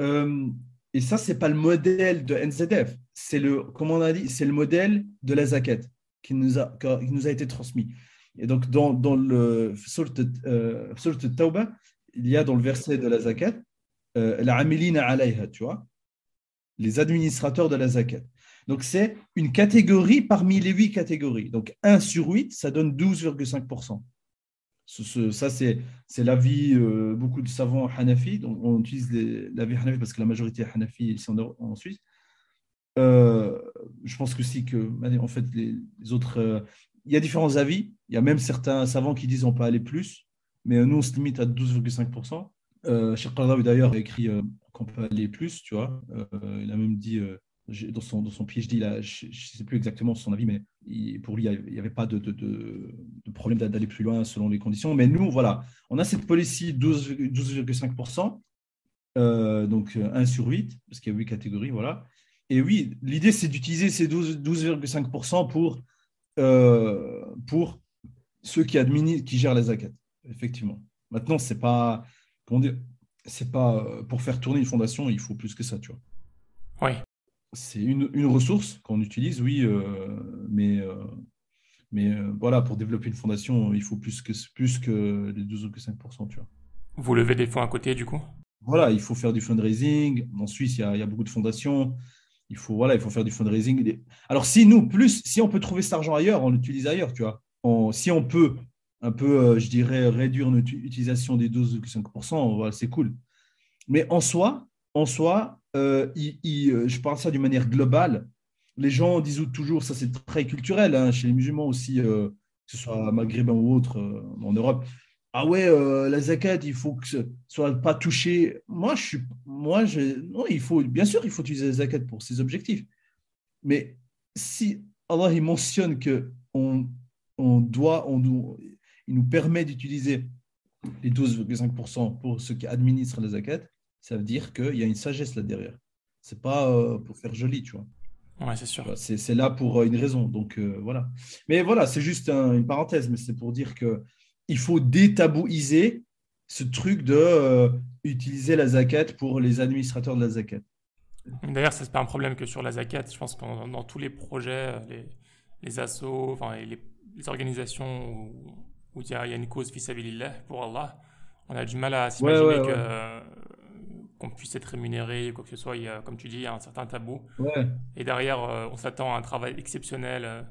euh, et ça, ce n'est pas le modèle de NZF, c'est le, comme on a dit, c'est le modèle de la zakat qui nous a, qui nous a été transmis. Et donc, dans, dans le Surat euh, Tawbah, il y a dans le verset de la zakat, euh, la amilina alayha, tu vois, les administrateurs de la zakat. Donc, c'est une catégorie parmi les huit catégories. Donc, 1 sur 8, ça donne 12,5% ça, c'est, l'avis, euh, beaucoup de savants Hanafi, donc on utilise l'avis Hanafi parce que la majorité est Hanafi ici en, Suisse. Euh, je pense que si que, en fait, les, autres, euh, il y a différents avis. Il y a même certains savants qui disent on peut aller plus, mais nous, on se limite à 12,5%. Euh, Cheikh d'ailleurs, a écrit qu'on peut aller plus, tu vois. il a même dit dans son, dans son PhD, là, je ne sais plus exactement son avis, mais pour lui, il n'y avait pas de, problème d'aller plus loin selon les conditions. Mais nous, voilà, on a cette policy 12,5%, euh, donc 1 sur 8, parce qu'il y a 8 catégories, voilà. Et oui, l'idée, c'est d'utiliser ces 12,5% pour, euh, pour ceux qui, gèrent les zakat, effectivement. Maintenant, ce n'est pas, c'est pas euh, pour faire tourner une fondation, il faut plus que ça, tu vois. Oui c'est une, une, ressource qu'on utilise, oui, euh, mais, euh, mais euh, voilà, pour développer une fondation, il faut plus que, plus que les 12 ou que 5%. Tu vois. Vous levez des fonds à côté, du coup? Voilà, il faut faire du fundraising. En Suisse, il y a, il y a beaucoup de fondations. Il faut, voilà, il faut faire du fundraising. Alors, si nous, plus, si on peut trouver cet argent ailleurs, on l'utilise ailleurs, tu vois. si on peut un peu, je dirais, réduire notre utilisation des 12 ou 5%, voilà, c'est cool. Mais en soi, en soi, euh, euh, je parle ça d'une manière globale. Les gens disent toujours, ça c'est très culturel, hein, chez les musulmans aussi, euh, que ce soit maghrébin ou autre, en Europe. Ah ouais, la zakat, il faut que ce soit pas touché. Moi, moi, non, il faut, bien sûr, il faut utiliser la zakat pour ses objectifs. Mais si Allah il mentionne que on doit, on, il nous permet d'utiliser les 12,5% pour ceux qui administrent la zakat, ça veut dire qu'il y a une sagesse là derrière. C'est pas euh, pour faire joli, tu vois. Ouais, c'est sûr. C'est là pour euh, une raison. Donc euh, voilà. Mais voilà, c'est juste une parenthèse, mais c'est pour dire que il faut détabouiser ce truc de utiliser la zakat pour les administrateurs de la zakat. D'ailleurs, ce n'est pas un problème que sur la zakat. Je pense que dans, tous les projets, les, les assos, enfin, les, les organisations où, il, y a, une cause vis pour Allah, on a du mal à s'imaginer que qu'on puisse être rémunéré ou quoi que ce soit. Il y a, comme tu dis, il y a un certain tabou. Et derrière, euh, on s'attend à un travail exceptionnel euh,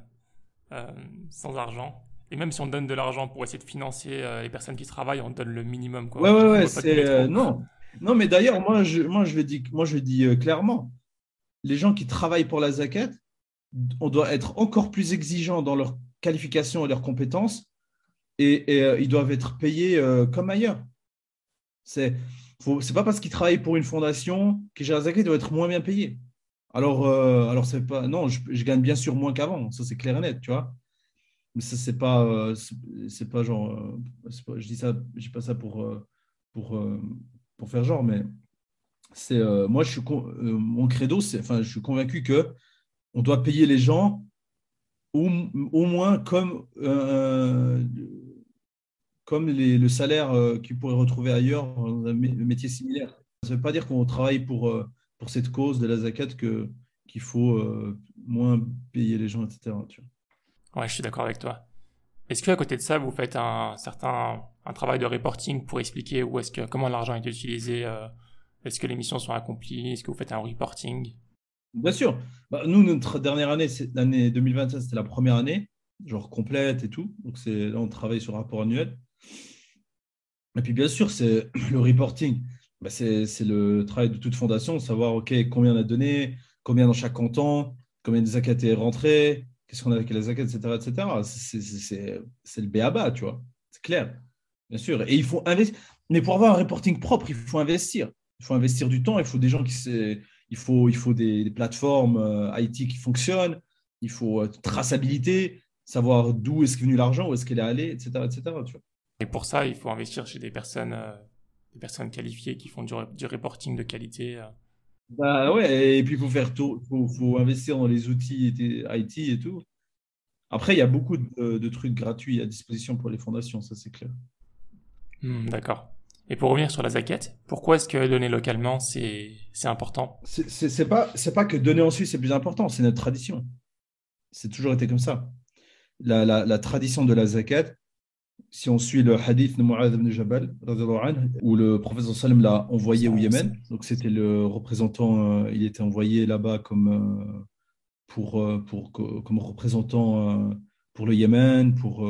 euh, sans argent. Et même si on donne de l'argent pour essayer de financer les personnes qui travaillent, on donne le minimum. Quoi. Ouais, ouais, ouais. C'est, non. non, mais d'ailleurs, moi, je, moi, je le dis, moi, je le dis clairement. Les gens qui travaillent pour la zakat, on doit être encore plus exigeant dans leur qualification et leurs compétences. Et, et ils doivent être payés comme ailleurs. C'est c'est pas parce qu'il travaille pour une fondation que Jarzaki doit être moins bien payé. Alors, euh, alors c'est pas. Non, je, gagne bien sûr moins qu'avant. Ça, c'est clair et net, tu vois. Mais ça, c'est pas. Euh, c'est pas genre. Euh, je dis ça, dis pas ça pour, pour, pour faire genre, mais c'est. moi, je suis. mon credo, c'est. Enfin, je suis convaincu que on doit payer les gens au, moins comme, comme les, le salaire euh, qu'ils pourraient retrouver ailleurs dans un métier similaire. Ça ne veut pas dire qu'on travaille pour, euh, pour cette cause de la zakat que, qu'il faut moins payer les gens, etc. Tu vois. Ouais, je suis d'accord avec toi. Est-ce qu'à côté de ça, vous faites un certain un travail de reporting pour expliquer où est-ce que comment l'argent est utilisé Est-ce que les missions sont accomplies Est-ce que vous faites un reporting? Bien sûr. Bah, nous, notre dernière année, l'année 2021, c'était la première année, genre complète et tout. Donc c'est là, on travaille sur le rapport annuel. Et puis bien sûr, c'est le reporting. Bah, c'est le travail de toute fondation, savoir combien on a donné, combien dans chaque canton, combien de zakat est rentré, qu'est-ce qu'on a avec les zakat, etc. etc. C'est le BABA, tu vois. C'est clair, bien sûr. Et il faut investir. Mais pour avoir un reporting propre, il faut investir. Il faut investir du temps, il faut des gens qui, il faut, il faut des, plateformes euh, IT qui fonctionnent, il faut euh, traçabilité, savoir d'où est-ce venu l'argent, où est-ce qu'elle est allée, etc. etc. Et pour ça, il faut investir chez des personnes, euh, des personnes qualifiées qui font du, du reporting de qualité. Bah ouais, et puis il faut faire tout, faut, faut, investir dans les outils IT et tout. Après, il y a beaucoup de, trucs gratuits à disposition pour les fondations, ça c'est clair. Hmm, d'accord. Et pour revenir sur la zaquette, pourquoi est-ce que donner localement, c'est important? C'est pas, pas que donner en Suisse, c'est plus important, c'est notre tradition. C'est toujours été comme ça. La, la, la, tradition de la zakat, si on suit le hadith de Mu'adh ibn Jabal, où le professeur Salem l'a envoyé au Yémen, donc c'était le représentant, euh, il était envoyé là-bas comme, euh, pour, euh, pour, comme représentant pour le Yémen, pour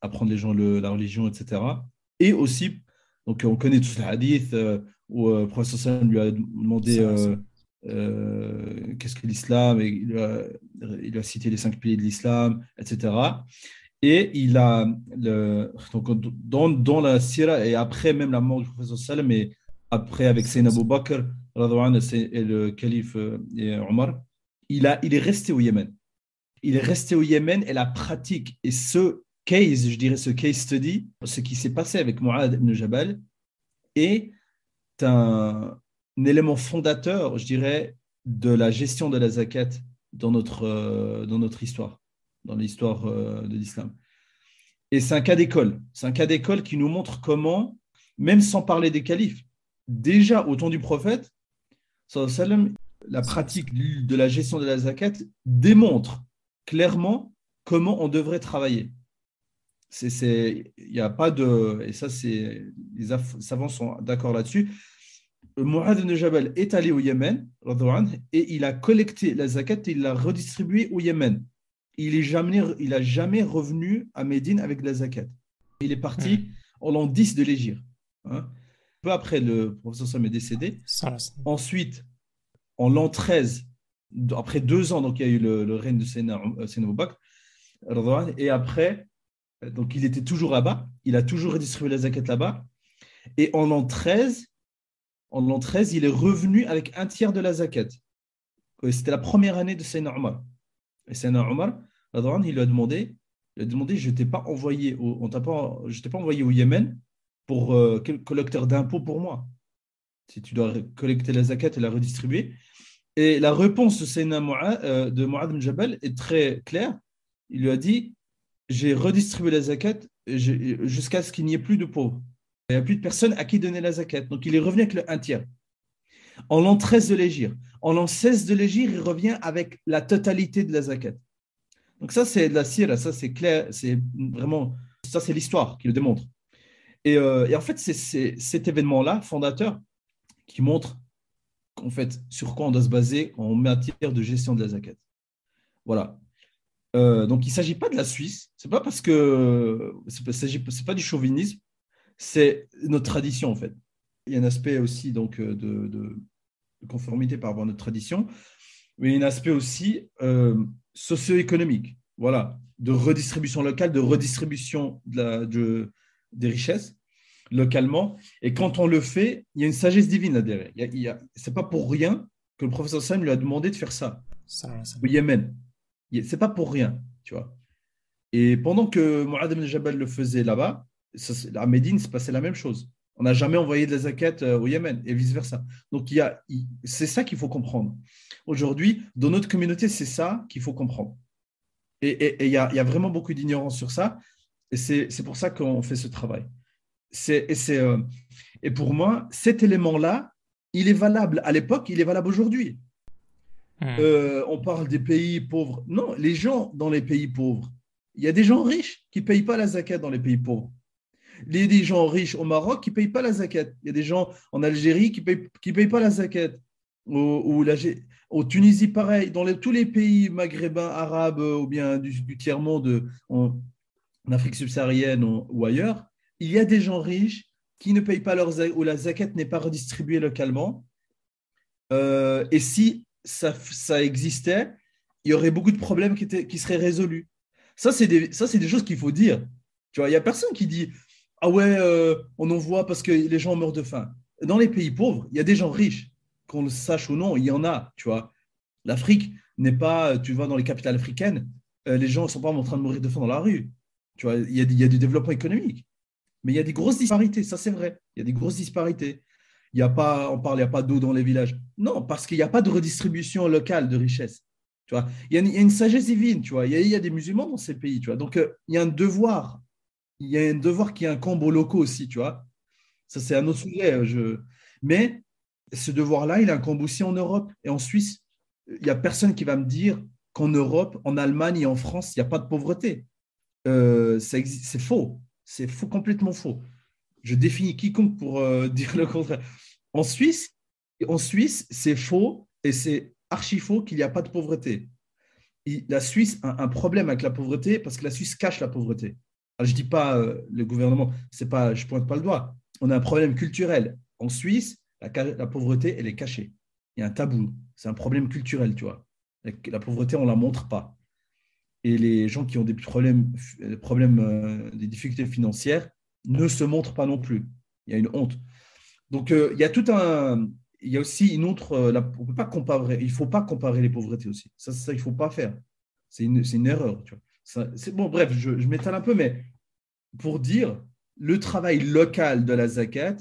apprendre les gens le, la religion, etc. Et aussi donc, on connaît tous les hadiths euh, où le professeur Sallam lui a demandé euh, qu'est-ce que l'islam, et il, il, a cité les cinq piliers de l'islam, etc. Et il a, donc, dans, la sira, et après même la mort du professeur Sallam, et après avec Sayyid Abu Bakr et le calife et Omar, il, a, il est resté au Yémen. Il est resté au Yémen et la pratique et ce case, je dirais ce case study, ce qui s'est passé avec Mu'ad ibn Jabal, est un, élément fondateur, je dirais, de la gestion de la zakat dans notre, euh, dans notre histoire, dans l'histoire euh, de l'islam. Et c'est un cas d'école. C'est un cas d'école qui nous montre comment, même sans parler des califes, déjà au temps du prophète, la pratique de la gestion de la zakat démontre clairement comment on devrait travailler il n'y a pas de, et ça, les savants sont d'accord là-dessus. Mu'adh ibn Jabal est allé au Yémen et il a collecté la zakat et il l'a redistribuée au Yémen. Il est jamais, il a jamais revenu à Médine avec la zakat. Il est parti hmm. en l'an 10 de l'Égypte. Hein. Peu après, le professeur Sam est décédé. Ensuite, en l'an 13, après deux ans, donc il y a eu le, règne de Sénat euh, et après, donc, il était toujours là-bas. Il a toujours redistribué la zakat là-bas. Et en l'an 13, en l'an 13, il est revenu avec un tiers de la zakat. C'était la première année de Sayyidina Omar. Et Sayyidina Omar, il lui a demandé, il a demandé je t'ai pas, envoyé au, on pas, pas envoyé au Yémen pour euh, collecteur d'impôts pour moi. Si tu dois collecter la zakat et la redistribuer. Et la réponse de Sayyidina euh, de Mu'adh Jabal est très claire. Il lui a dit j'ai redistribué la zakat jusqu'à ce qu'il n'y ait plus de pauvres. Il n'y a plus de personnes à qui donner la zakat. Donc il est revenu avec le un tiers. En l'an 13 de l'Égir. En l'an 16 de l'Égir, il revient avec la totalité de la zakat. Donc ça, c'est de la sira, ça c'est clair, c'est vraiment, ça c'est l'histoire qui le démontre. Et, euh, en fait, c'est cet événement-là, fondateur, qui montre en fait sur quoi on doit se baser en matière de gestion de la zakat. Voilà. Euh, donc, il ne s'agit pas de la Suisse. C'est pas parce que c'est pas du chauvinisme, c'est notre tradition en fait. Il y a un aspect aussi donc euh, de, conformité par rapport à notre tradition, mais il y a un aspect aussi socio-économique. Voilà, de redistribution locale, de redistribution de la, de, des richesses localement. Et quand on le fait, il y a une sagesse divine là derrière. Ce n'est pas pour rien que le professeur Sam lui a demandé de faire ça, ça, ça. au Yémen. C'est pas pour rien, tu vois. Et pendant que Mu'adh ibn Jabal le faisait là-bas, à Médine, c'est passé la même chose. On n'a jamais envoyé de la zakat euh, au Yémen et vice-versa. Donc, il c'est ça qu'il faut comprendre. Aujourd'hui, dans notre communauté, c'est ça qu'il faut comprendre. Et il y a, y a, vraiment beaucoup d'ignorance sur ça. Et c'est pour ça qu'on fait ce travail. Et, euh, et pour moi, cet élément-là, il est valable à l'époque, il est valable aujourd'hui. Hmm. Euh, on parle des pays pauvres. Non, les gens dans les pays pauvres, il y a des gens riches qui ne payent pas la zakat dans les pays pauvres. Il y a des gens riches au Maroc qui ne payent pas la zakat. Il y a des gens en Algérie qui ne payent, qui payent pas la zakat. Ou, la, au Tunisie, pareil. Dans tous les pays maghrébins, arabes ou bien du, tiers-monde, en, Afrique subsaharienne ou, ailleurs, il y a des gens riches qui ne payent pas leur zakat, ou la zakat n'est pas redistribuée localement. Euh, et si ça, ça, existait, il y aurait beaucoup de problèmes qui, étaient, qui seraient résolus. Ça, c'est des, des choses qu'il faut dire. Tu vois, il n'y a personne qui dit Ah ouais, euh, on en voit parce que les gens meurent de faim. Dans les pays pauvres, il y a des gens riches, qu'on le sache ou non, il y en a. Tu vois, l'Afrique n'est pas, tu vois, dans les capitales africaines, euh, les gens ne sont pas en train de mourir de faim dans la rue. Tu vois, il y, a, du développement économique. Mais il y a des grosses disparités, ça c'est vrai. Il y a des grosses disparités. Il y a pas, on parle, il n'y a pas d'eau dans les villages. Non, parce qu'il n'y a pas de redistribution locale de richesse. Tu vois, il y, a une, sagesse divine, tu vois. Il y, a, des musulmans dans ces pays, tu vois. Donc, euh, il y a un devoir. Il y a un devoir qui incombe aux locaux aussi, tu vois. Ça, c'est un autre sujet. Euh. Mais ce devoir-là, il incombe aussi en Europe et en Suisse. Il n'y a personne qui va me dire qu'en Europe, en Allemagne et en France, il n'y a pas de pauvreté. Euh, c'est faux. C'est faux, complètement faux. Je définis quiconque pour euh, dire le contraire. En Suisse, en Suisse, c'est faux et c'est archi faux qu'il n'y a pas de pauvreté. la Suisse a un problème avec la pauvreté parce que la Suisse cache la pauvreté. Je ne dis pas euh, le gouvernement, c'est pas, je ne pointe pas le doigt. On a un problème culturel. En Suisse, la, la pauvreté, elle est cachée. Il y a un tabou. C'est un problème culturel, tu vois. La pauvreté, on ne la montre pas et les gens qui ont des problèmes, problèmes euh, des difficultés financières ne se montrent pas non plus. Il y a une honte. Donc, euh, il y a tout un. Il y a aussi une autre. Euh, on. Il ne faut pas comparer les pauvretés aussi. Ça, ça il ne faut pas faire. C'est une, erreur. Tu vois. C'est, bon, bref, je, je m'étale un peu, mais pour dire le travail local de la zakat,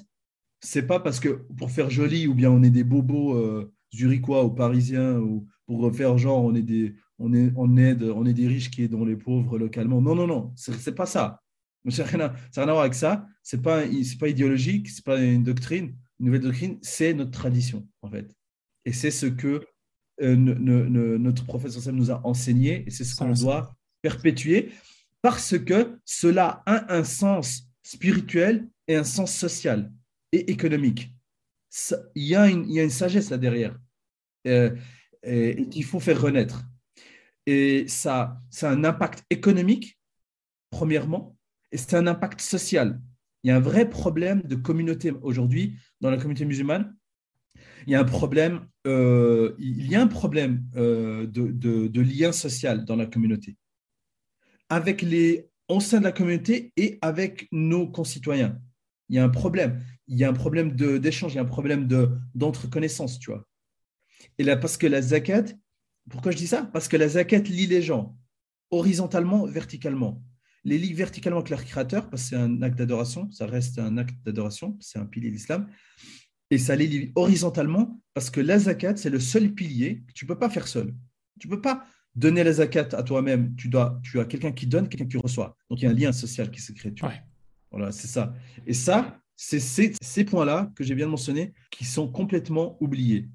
c'est pas parce que pour faire joli ou bien on est des bobos zurichois ou parisiens ou pour faire genre on est des, on, est, on, aide, on est des riches qui aident les pauvres localement. Non, non, non, ce n'est pas ça. Ça n'a rien, à, rien à voir avec ça. Ce n'est pas, pas idéologique, ce n'est pas une doctrine, une nouvelle doctrine, c'est notre tradition, en fait. Et c'est ce que euh, notre professeur Sam nous a enseigné, et c'est ce qu'on doit perpétuer, parce que cela a un sens spirituel et un sens social et économique. Il y, a une, sagesse là derrière euh, et qu'il faut faire renaître. Et ça, a un impact économique, premièrement, et c'est un impact social. Il y a un vrai problème de communauté aujourd'hui dans la communauté musulmane. Il y a un problème, euh, euh, de, lien social dans la communauté, avec les au sein de la communauté et avec nos concitoyens. Il y a un problème. Il y a un problème d'échange, il y a un problème d'entreconnaissance, tu vois. Et là, parce que la zakat, pourquoi je dis ça? Parce que la zakat lie les gens horizontalement, verticalement. Les lie verticalement avec leur créateur, parce que c'est un acte d'adoration, ça reste un acte d'adoration, c'est un pilier de l'islam. Et ça les lie horizontalement, parce que la zakat, c'est le seul pilier que tu ne peux pas faire seul. Tu ne peux pas donner la zakat à toi-même. Tu, dois, tu as quelqu'un qui donne, quelqu'un qui reçoit. Donc il y a un lien social qui se crée. Voilà, c'est ça. Et ça, c'est ces, ces points-là que j'ai bien mentionnés qui sont complètement oubliés.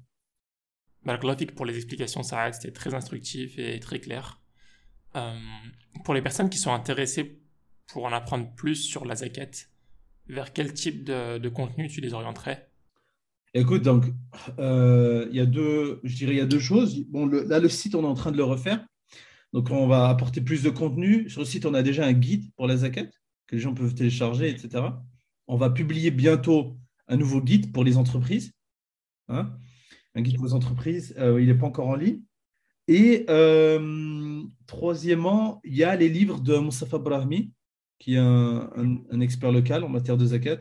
Malgraphique pour les explications, ça c'était très instructif et très clair. Euh, pour les personnes qui sont intéressées pour en apprendre plus sur la zakat, vers quel type de, contenu tu les orienterais? Écoute, donc, euh, il y a deux, je dirais, il y a deux choses. Bon, là, le site, on est en train de le refaire. Donc, on va apporter plus de contenu. Sur le site, on a déjà un guide pour la zakat que les gens peuvent télécharger, etc. On va publier bientôt un nouveau guide pour les entreprises. Hein un guide aux entreprises. Euh, il n'est pas encore en ligne. Et euh, troisièmement, il y a les livres de Moussafa Brahmi, qui est un, expert local en matière de zakat.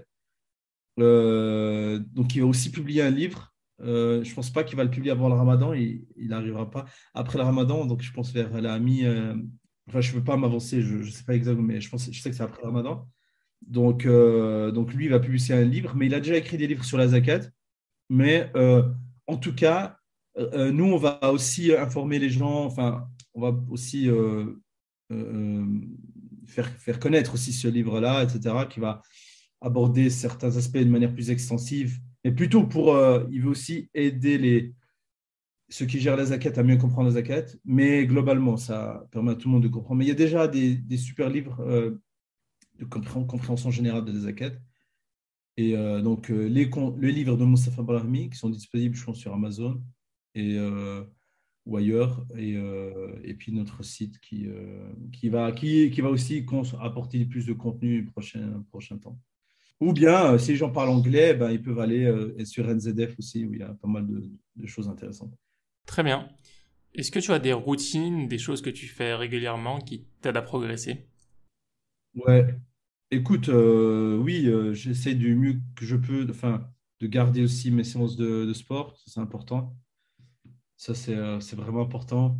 Euh, donc, il va aussi publier un livre. je ne pense pas qu'il va le publier avant le ramadan. Il n'arrivera pas après le ramadan. Donc, je pense vers la mi. enfin, je ne veux pas m'avancer. Je ne sais pas exactement, mais je, pense, je sais que c'est après le ramadan. Donc, donc, lui, il va publier un livre. Mais il a déjà écrit des livres sur la zakat. Mais en tout cas, euh, euh, nous, on va aussi informer les gens, enfin, on va aussi euh, faire, faire connaître aussi ce livre-là, etc., qui va aborder certains aspects de manière plus extensive, mais plutôt pour, il veut aussi aider les, ceux qui gèrent la zakat à mieux comprendre la zakat, mais globalement, ça permet à tout le monde de comprendre. Mais il y a déjà des, super livres euh, de compréhension générale de la zakat. Et euh, donc, euh, les, le livre de Mustafa Brahmi, qui sont disponibles, je pense, sur Amazon et, ou ailleurs, et, puis notre site qui, va, qui va aussi apporter plus de contenu prochain, prochain temps. Ou bien, si les gens parlent anglais, ben, ils peuvent aller sur NZF aussi, où il y a pas mal de choses intéressantes. Très bien. Est-ce que tu as des routines, des choses que tu fais régulièrement qui t'aident à progresser? Ouais. Écoute, euh, oui, euh, j'essaie du mieux que je peux, enfin, de garder aussi mes séances de, sport, c'est important. Ça c'est euh, vraiment important.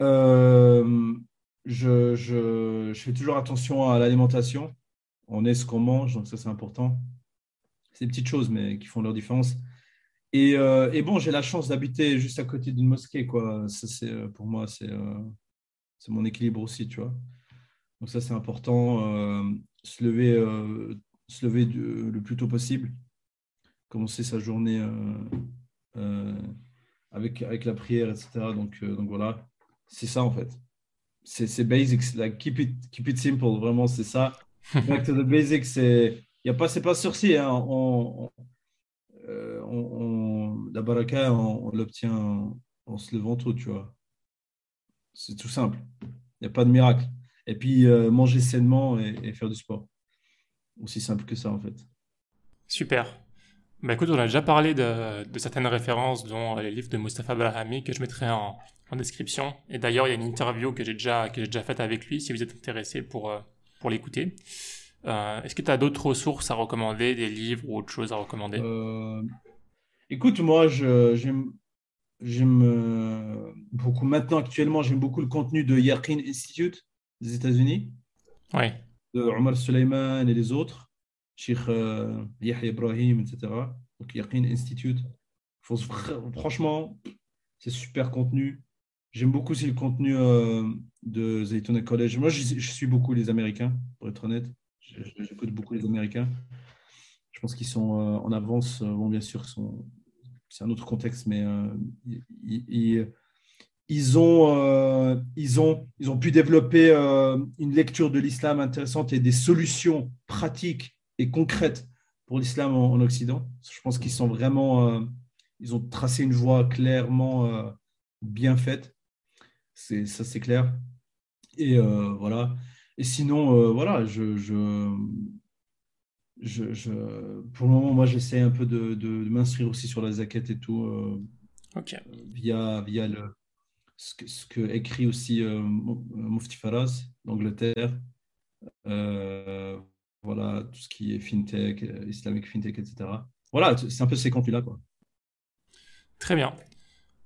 Je, je, je, fais toujours attention à l'alimentation. On est ce qu'on mange, donc ça c'est important. C'est des petites choses, mais qui font leur différence. Euh, et, bon, j'ai la chance d'habiter juste à côté d'une mosquée. Quoi. Ça, c'est, euh, pour moi, c'est, euh, mon équilibre aussi, tu vois. Donc ça, c'est important. se lever, se lever le plus tôt possible. Commencer sa journée avec, avec la prière, etc. Donc, donc voilà, c'est ça en fait. C'est, c'est basics, like keep it, keep it simple, vraiment, c'est ça. Back to the basics, c'est, y a pas, c'est pas sorcier. Hein. On, on, la baraka, on, l'obtient en, se levant tôt, tu vois. C'est tout simple. Il n'y a pas de miracle. Et puis, euh, manger sainement et, faire du sport. Aussi simple que ça, en fait. Super. Bah écoute, on a déjà parlé de, certaines références, dont les livres de Mustafa Brahami, que je mettrai en, description. Et d'ailleurs, il y a une interview que j'ai déjà, que déjà faite avec lui, si vous êtes intéressé pour, euh, pour l'écouter. Euh, est-ce que tu as d'autres ressources à recommander, des livres ou autre chose à recommander? Écoute, moi, j'aime euh, beaucoup, maintenant actuellement, j'aime beaucoup le contenu de Yaqin Institute des États-Unis. Oui. De Omar Suleiman et les autres, Sheikh euh, Yahya Ibrahim, etc. Donc Yaqin Institute. franchement, c'est super contenu. J'aime beaucoup aussi le contenu euh, de Zaytona College. Moi, je, suis beaucoup les Américains, pour être honnête. J'écoute beaucoup les Américains. Je pense qu'ils sont euh, en avance. Euh, bon, bien sûr, c'est un autre contexte, mais euh, ils, ont, pu développer une lecture de l'islam intéressante et des solutions pratiques et concrètes pour l'islam en, Occident. Je pense qu'ils sont vraiment, ils ont tracé une voie clairement bien faite. C'est ça, c'est clair. Et voilà. Et sinon, voilà, je, je, pour le moment, moi, j'essaie un peu de, de, m'instruire aussi sur la zakat et tout, euh, via, via le, ce, que, ce que écrit aussi euh, Mufti Faraz d'Angleterre. Euh, voilà, tout ce qui est fintech, islamique fintech, etc. Voilà, c'est un peu ces contenus-là. Quoi. Très bien.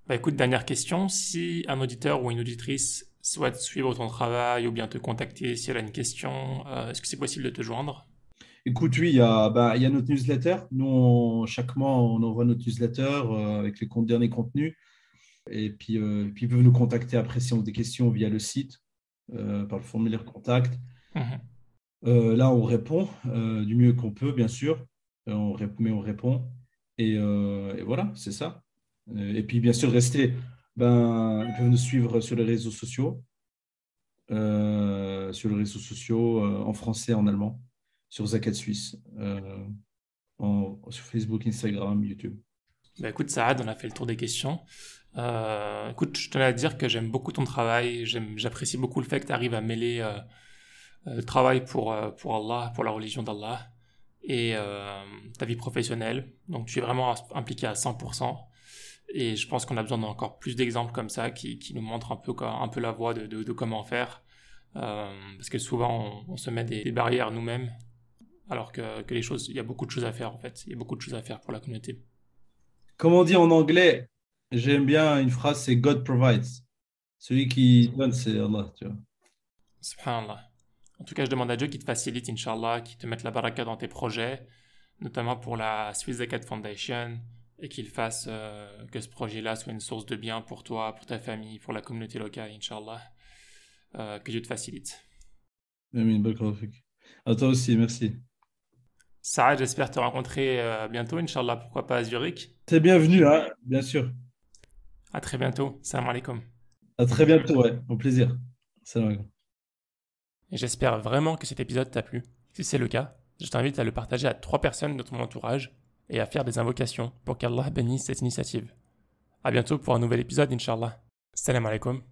Bah, écoute, dernière question. Si un auditeur ou une auditrice souhaite suivre ton travail ou bien te contacter si elle a une question, est-ce que c'est possible de te joindre? Écoute, oui, il y, a, bah, il y a notre newsletter. Nous, chaque mois, on envoie notre newsletter euh, avec les derniers contenus. Et puis, euh, puis, ils peuvent nous contacter après si on a des questions via le site, euh, par le formulaire contact. Mhm. là, on répond du mieux qu'on peut, bien sûr. On mais on répond. Et, et voilà, c'est ça. Et puis, bien sûr, rester. Ben, ils peuvent nous suivre sur les réseaux sociaux. sur les réseaux sociaux en français en allemand sur Zakat Suisse, euh, sur Facebook, Instagram, YouTube. Bah écoute, Saad, on a fait le tour des questions. Euh, écoute, je tenais à dire que j'aime beaucoup ton travail. J'apprécie beaucoup le fait que tu arrives à mêler euh, le travail pour, pour Allah, pour la religion d'Allah, et ta vie professionnelle. Donc tu es vraiment impliqué à 100%. Et je pense qu'on a besoin d'encore plus d'exemples comme ça qui, qui, nous montrent un peu, un peu la voie de, de, comment faire. parce que souvent, on, se met des, des barrières nous-mêmes alors que, que, les choses, il y a beaucoup de choses à faire en fait. Il y a beaucoup de choses à faire pour la communauté. Comme on dit en anglais, j'aime bien une phrase, c'est God provides. Celui qui donne, c'est Allah, tu vois. Subhanallah. En tout cas, je demande à Dieu qu'il te facilite, Inch'Allah, qu'il te mette la baraka dans tes projets, notamment pour la Swiss Zakat Foundation, et qu'il fasse euh, que ce projet-là soit une source de bien pour toi, pour ta famille, pour la communauté locale, Inch'Allah. que Dieu te facilite. Amin, À toi aussi, merci. Saad, j'espère te rencontrer bientôt, Inch'Allah, pourquoi pas à Zurich. C'est bienvenu, hein, bien sûr. À très bientôt. Salam alaikum. À très bientôt, ouais, au plaisir. Salam alaikum. J'espère vraiment que cet épisode t'a plu. Si c'est le cas, je t'invite à le partager à trois personnes de ton entourage et à faire des invocations pour qu'Allah bénisse cette initiative. À bientôt pour un nouvel épisode, Inch'Allah. Salam alaikum.